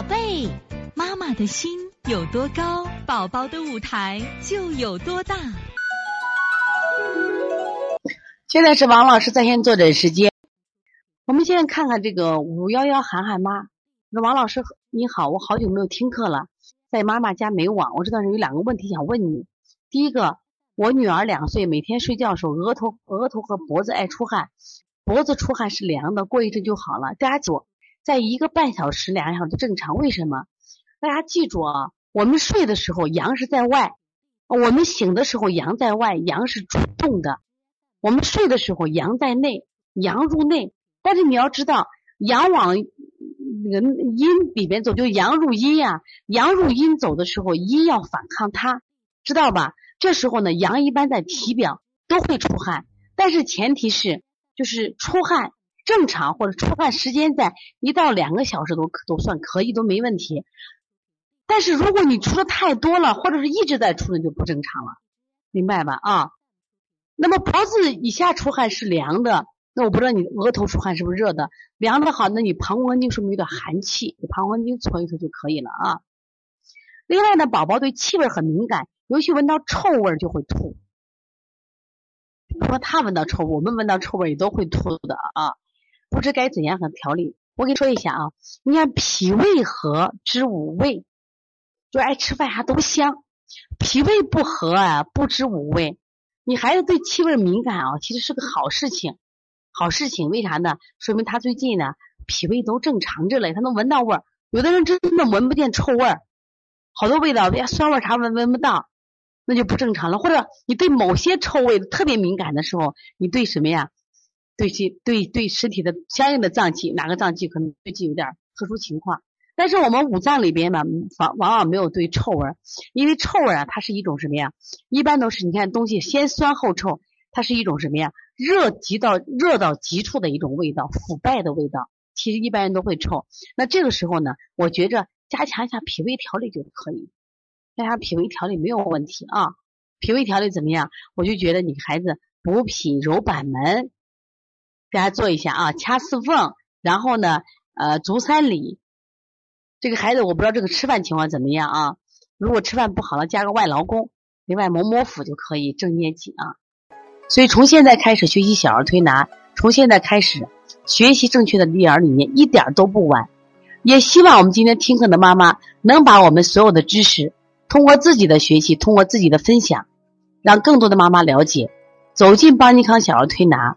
宝贝，妈妈的心有多高，宝宝的舞台就有多大。现在是王老师在线坐诊时间。我们现在看看这个五幺幺涵涵妈，说王老师你好，我好久没有听课了，在妈妈家没网，我这段时间有两个问题想问你。第一个，我女儿两岁，每天睡觉的时候额头、额头和脖子爱出汗，脖子出汗是凉的，过一阵就好了。大家记住，在一个半小时、两小时正常。为什么？大家记住啊，我们睡的时候阳是在外，我们醒的时候阳在外，阳是主动的。我们睡的时候阳在内，阳入内。但是你要知道，阳往那个阴里边走，就阳入阴呀。阳入阴走的时候，阴要反抗它，知道吧？这时候呢，阳一般在体表都会出汗，但是前提是就是出汗正常或者出汗时间在一到两个小时都都算可以，都没问题。但是如果你出的太多了，或者是一直在出，那就不正常了，明白吧？啊，那么脖子以下出汗是凉的。那我不知道你额头出汗是不是热的，凉的好，那你膀胱经说明有点寒气，你膀胱经搓一搓就可以了啊。另外呢，宝宝对气味很敏感，尤其闻到臭味就会吐。如说他闻到臭，我们闻到臭味也都会吐的啊。不知该怎样和调理？我跟你说一下啊，你看脾胃和知五味，就爱吃饭啥都香。脾胃不和啊，不知五味。你孩子对气味敏感啊，其实是个好事情。好事情，为啥呢？说明他最近呢脾胃都正常着嘞，他能闻到味儿。有的人真的闻不见臭味儿，好多味道，连酸味啥闻闻不到，那就不正常了。或者你对某些臭味特别敏感的时候，你对什么呀？对其对对身体的相应的脏器，哪个脏器可能最近有点特殊情况？但是我们五脏里边呢，往往往没有对臭味，因为臭味啊，它是一种什么呀？一般都是你看东西先酸后臭。它是一种什么呀？热极到热到极处的一种味道，腐败的味道。其实一般人都会臭。那这个时候呢，我觉着加强一下脾胃调理就可以。加强脾胃调理没有问题啊。脾胃调理怎么样？我就觉得你孩子补脾揉板门，大家做一下啊。掐四缝，然后呢，呃，足三里。这个孩子我不知道这个吃饭情况怎么样啊？如果吃饭不好了，加个外劳宫，另外摩摩腹就可以正捏脊啊。所以从现在开始学习小儿推拿，从现在开始学习正确的育儿理念，一点都不晚。也希望我们今天听课的妈妈能把我们所有的知识，通过自己的学习，通过自己的分享，让更多的妈妈了解，走进邦尼康小儿推拿，